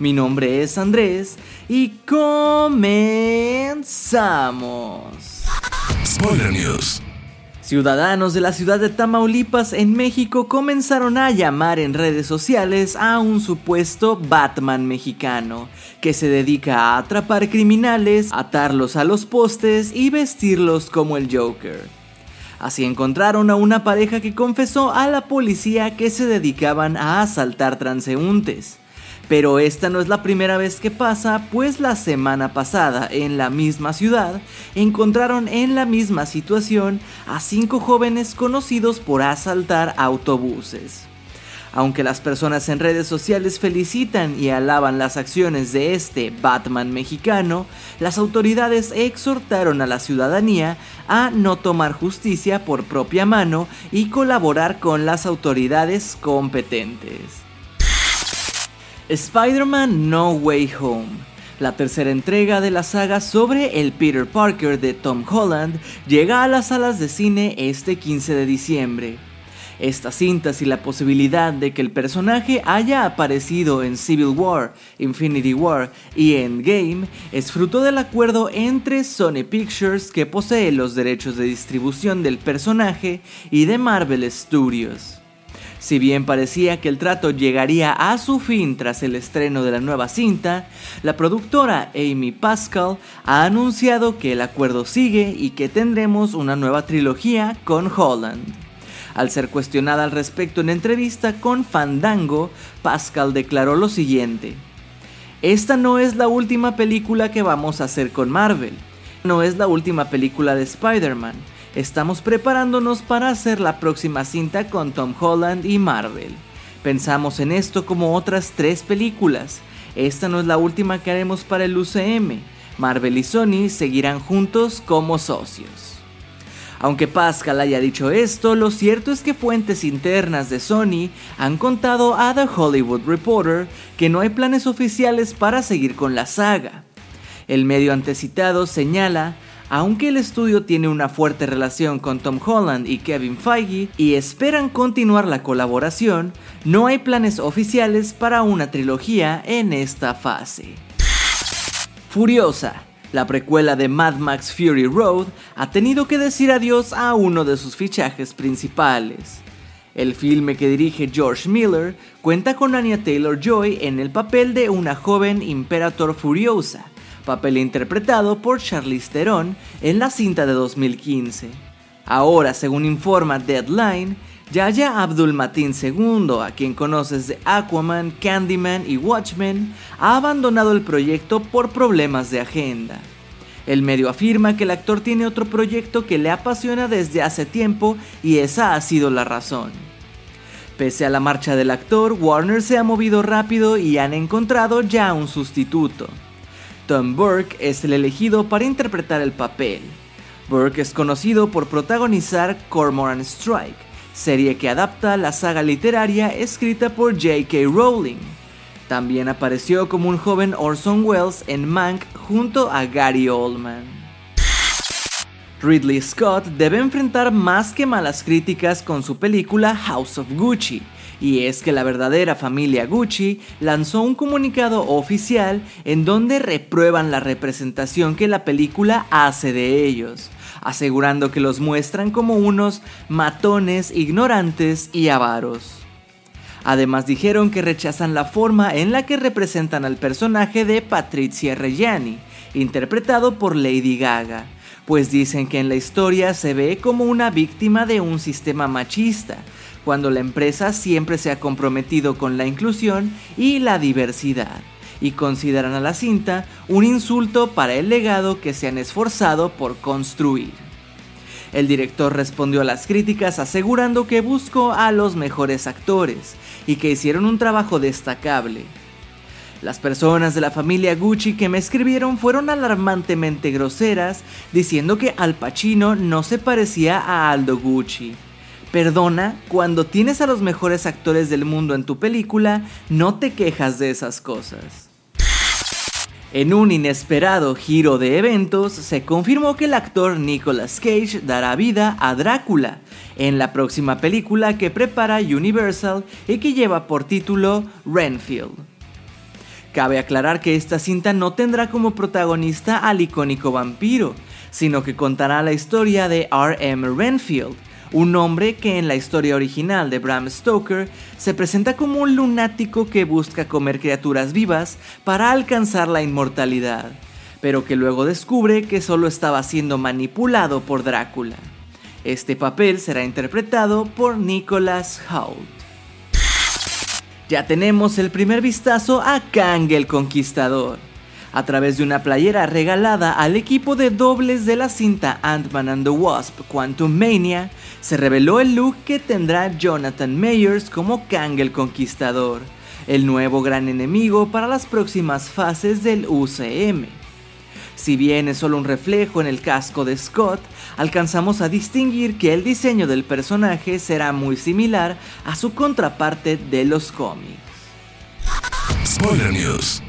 Mi nombre es Andrés y comenzamos. Spoiler News. Ciudadanos de la ciudad de Tamaulipas en México comenzaron a llamar en redes sociales a un supuesto Batman mexicano, que se dedica a atrapar criminales, atarlos a los postes y vestirlos como el Joker. Así encontraron a una pareja que confesó a la policía que se dedicaban a asaltar transeúntes. Pero esta no es la primera vez que pasa, pues la semana pasada en la misma ciudad encontraron en la misma situación a cinco jóvenes conocidos por asaltar autobuses. Aunque las personas en redes sociales felicitan y alaban las acciones de este Batman mexicano, las autoridades exhortaron a la ciudadanía a no tomar justicia por propia mano y colaborar con las autoridades competentes. Spider-Man No Way Home. La tercera entrega de la saga sobre el Peter Parker de Tom Holland llega a las salas de cine este 15 de diciembre. Estas cintas y la posibilidad de que el personaje haya aparecido en Civil War, Infinity War y Endgame es fruto del acuerdo entre Sony Pictures que posee los derechos de distribución del personaje y de Marvel Studios. Si bien parecía que el trato llegaría a su fin tras el estreno de la nueva cinta, la productora Amy Pascal ha anunciado que el acuerdo sigue y que tendremos una nueva trilogía con Holland. Al ser cuestionada al respecto en entrevista con Fandango, Pascal declaró lo siguiente. Esta no es la última película que vamos a hacer con Marvel. No es la última película de Spider-Man Estamos preparándonos para hacer la próxima cinta con Tom Holland y Marvel. Pensamos en esto como otras tres películas. Esta no es la última que haremos para el UCM. Marvel y Sony seguirán juntos como socios. Aunque Pascal haya dicho esto, lo cierto es que fuentes internas de Sony han contado a The Hollywood Reporter que no hay planes oficiales para seguir con la saga. El medio antecitado señala aunque el estudio tiene una fuerte relación con Tom Holland y Kevin Feige y esperan continuar la colaboración, no hay planes oficiales para una trilogía en esta fase. Furiosa, la precuela de Mad Max Fury Road ha tenido que decir adiós a uno de sus fichajes principales. El filme que dirige George Miller cuenta con Anya Taylor Joy en el papel de una joven Imperator Furiosa, papel interpretado por Charlize Theron en la cinta de 2015. Ahora, según informa Deadline, Yaya Abdul Matin II, a quien conoces de Aquaman, Candyman y Watchmen, ha abandonado el proyecto por problemas de agenda. El medio afirma que el actor tiene otro proyecto que le apasiona desde hace tiempo y esa ha sido la razón. Pese a la marcha del actor, Warner se ha movido rápido y han encontrado ya un sustituto. Tom Burke es el elegido para interpretar el papel. Burke es conocido por protagonizar Cormoran Strike, serie que adapta la saga literaria escrita por J.K. Rowling. También apareció como un joven Orson Welles en Mank junto a Gary Oldman. Ridley Scott debe enfrentar más que malas críticas con su película House of Gucci, y es que la verdadera familia Gucci lanzó un comunicado oficial en donde reprueban la representación que la película hace de ellos, asegurando que los muestran como unos matones ignorantes y avaros. Además dijeron que rechazan la forma en la que representan al personaje de Patricia Reggiani, interpretado por Lady Gaga, pues dicen que en la historia se ve como una víctima de un sistema machista, cuando la empresa siempre se ha comprometido con la inclusión y la diversidad, y consideran a la cinta un insulto para el legado que se han esforzado por construir. El director respondió a las críticas asegurando que buscó a los mejores actores y que hicieron un trabajo destacable. Las personas de la familia Gucci que me escribieron fueron alarmantemente groseras, diciendo que Al Pacino no se parecía a Aldo Gucci. Perdona, cuando tienes a los mejores actores del mundo en tu película, no te quejas de esas cosas. En un inesperado giro de eventos, se confirmó que el actor Nicolas Cage dará vida a Drácula en la próxima película que prepara Universal y que lleva por título Renfield. Cabe aclarar que esta cinta no tendrá como protagonista al icónico vampiro, sino que contará la historia de R.M. Renfield, un hombre que en la historia original de Bram Stoker se presenta como un lunático que busca comer criaturas vivas para alcanzar la inmortalidad, pero que luego descubre que solo estaba siendo manipulado por Drácula. Este papel será interpretado por Nicholas Hoult. Ya tenemos el primer vistazo a Kang el Conquistador a través de una playera regalada al equipo de dobles de la cinta Ant-Man and the Wasp Quantum Mania, se reveló el look que tendrá Jonathan Mayers como Kang el Conquistador, el nuevo gran enemigo para las próximas fases del UCM. Si bien es solo un reflejo en el casco de Scott, alcanzamos a distinguir que el diseño del personaje será muy similar a su contraparte de los cómics. Spoiler News.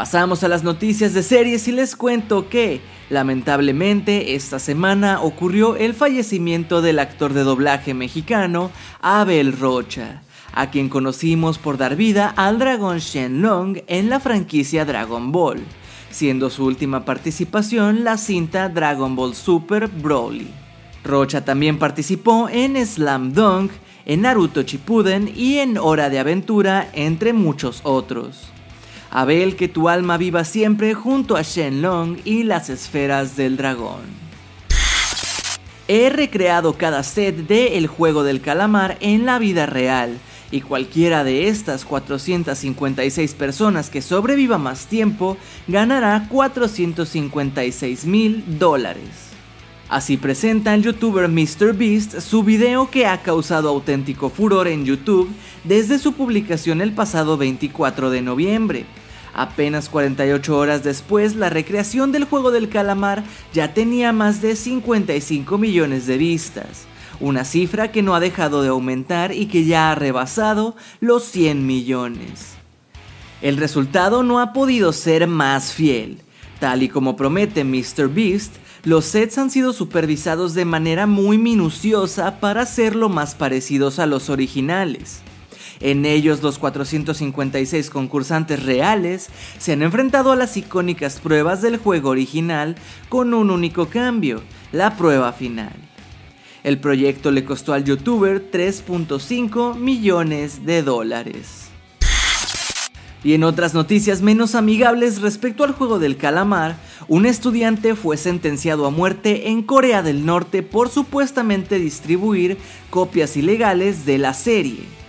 Pasamos a las noticias de series y les cuento que, lamentablemente, esta semana ocurrió el fallecimiento del actor de doblaje mexicano Abel Rocha, a quien conocimos por dar vida al dragón Shenlong en la franquicia Dragon Ball, siendo su última participación la cinta Dragon Ball Super Broly. Rocha también participó en Slam Dunk, en Naruto Shippuden y en Hora de Aventura, entre muchos otros. Abel, que tu alma viva siempre junto a Shenlong y las esferas del dragón. He recreado cada set de El juego del calamar en la vida real, y cualquiera de estas 456 personas que sobreviva más tiempo ganará 456 mil dólares. Así presenta el youtuber MrBeast su video que ha causado auténtico furor en YouTube desde su publicación el pasado 24 de noviembre. Apenas 48 horas después, la recreación del juego del calamar ya tenía más de 55 millones de vistas, una cifra que no ha dejado de aumentar y que ya ha rebasado los 100 millones. El resultado no ha podido ser más fiel. Tal y como promete MrBeast, los sets han sido supervisados de manera muy minuciosa para hacerlo más parecidos a los originales. En ellos los 456 concursantes reales se han enfrentado a las icónicas pruebas del juego original con un único cambio, la prueba final. El proyecto le costó al youtuber 3.5 millones de dólares. Y en otras noticias menos amigables respecto al juego del calamar, un estudiante fue sentenciado a muerte en Corea del Norte por supuestamente distribuir copias ilegales de la serie.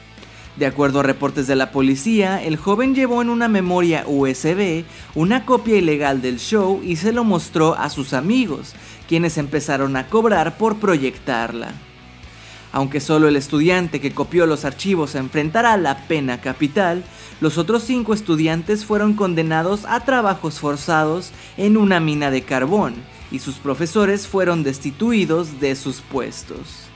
De acuerdo a reportes de la policía, el joven llevó en una memoria USB una copia ilegal del show y se lo mostró a sus amigos, quienes empezaron a cobrar por proyectarla. Aunque solo el estudiante que copió los archivos enfrentará la pena capital, los otros cinco estudiantes fueron condenados a trabajos forzados en una mina de carbón y sus profesores fueron destituidos de sus puestos.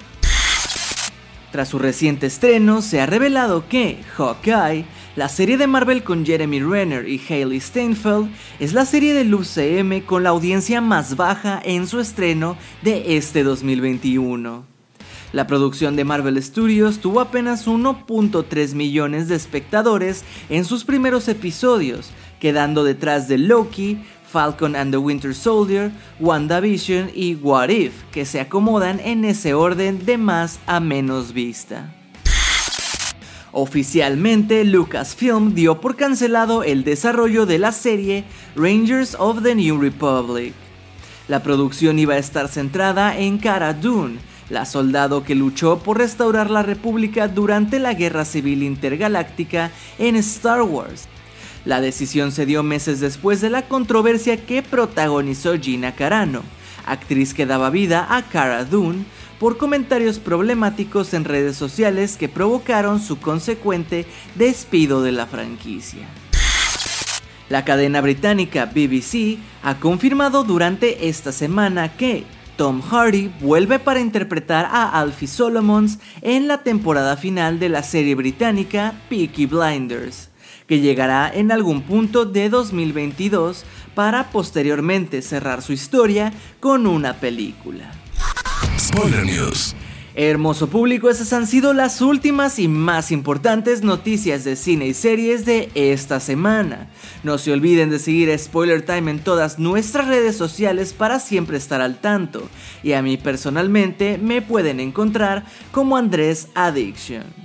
Tras su reciente estreno, se ha revelado que Hawkeye, la serie de Marvel con Jeremy Renner y Hailey Steinfeld, es la serie del UCM con la audiencia más baja en su estreno de este 2021. La producción de Marvel Studios tuvo apenas 1.3 millones de espectadores en sus primeros episodios, quedando detrás de Loki, Falcon and the Winter Soldier, WandaVision y What If, que se acomodan en ese orden de más a menos vista. Oficialmente, Lucasfilm dio por cancelado el desarrollo de la serie Rangers of the New Republic. La producción iba a estar centrada en Cara Dune, la soldado que luchó por restaurar la República durante la Guerra Civil Intergaláctica en Star Wars, la decisión se dio meses después de la controversia que protagonizó Gina Carano, actriz que daba vida a Cara Dune, por comentarios problemáticos en redes sociales que provocaron su consecuente despido de la franquicia. La cadena británica BBC ha confirmado durante esta semana que Tom Hardy vuelve para interpretar a Alfie Solomons en la temporada final de la serie británica Peaky Blinders, que llegará en algún punto de 2022 para posteriormente cerrar su historia con una película. Spoiler News. Hermoso público, esas han sido las últimas y más importantes noticias de cine y series de esta semana. No se olviden de seguir Spoiler Time en todas nuestras redes sociales para siempre estar al tanto. Y a mí personalmente me pueden encontrar como Andrés Addiction.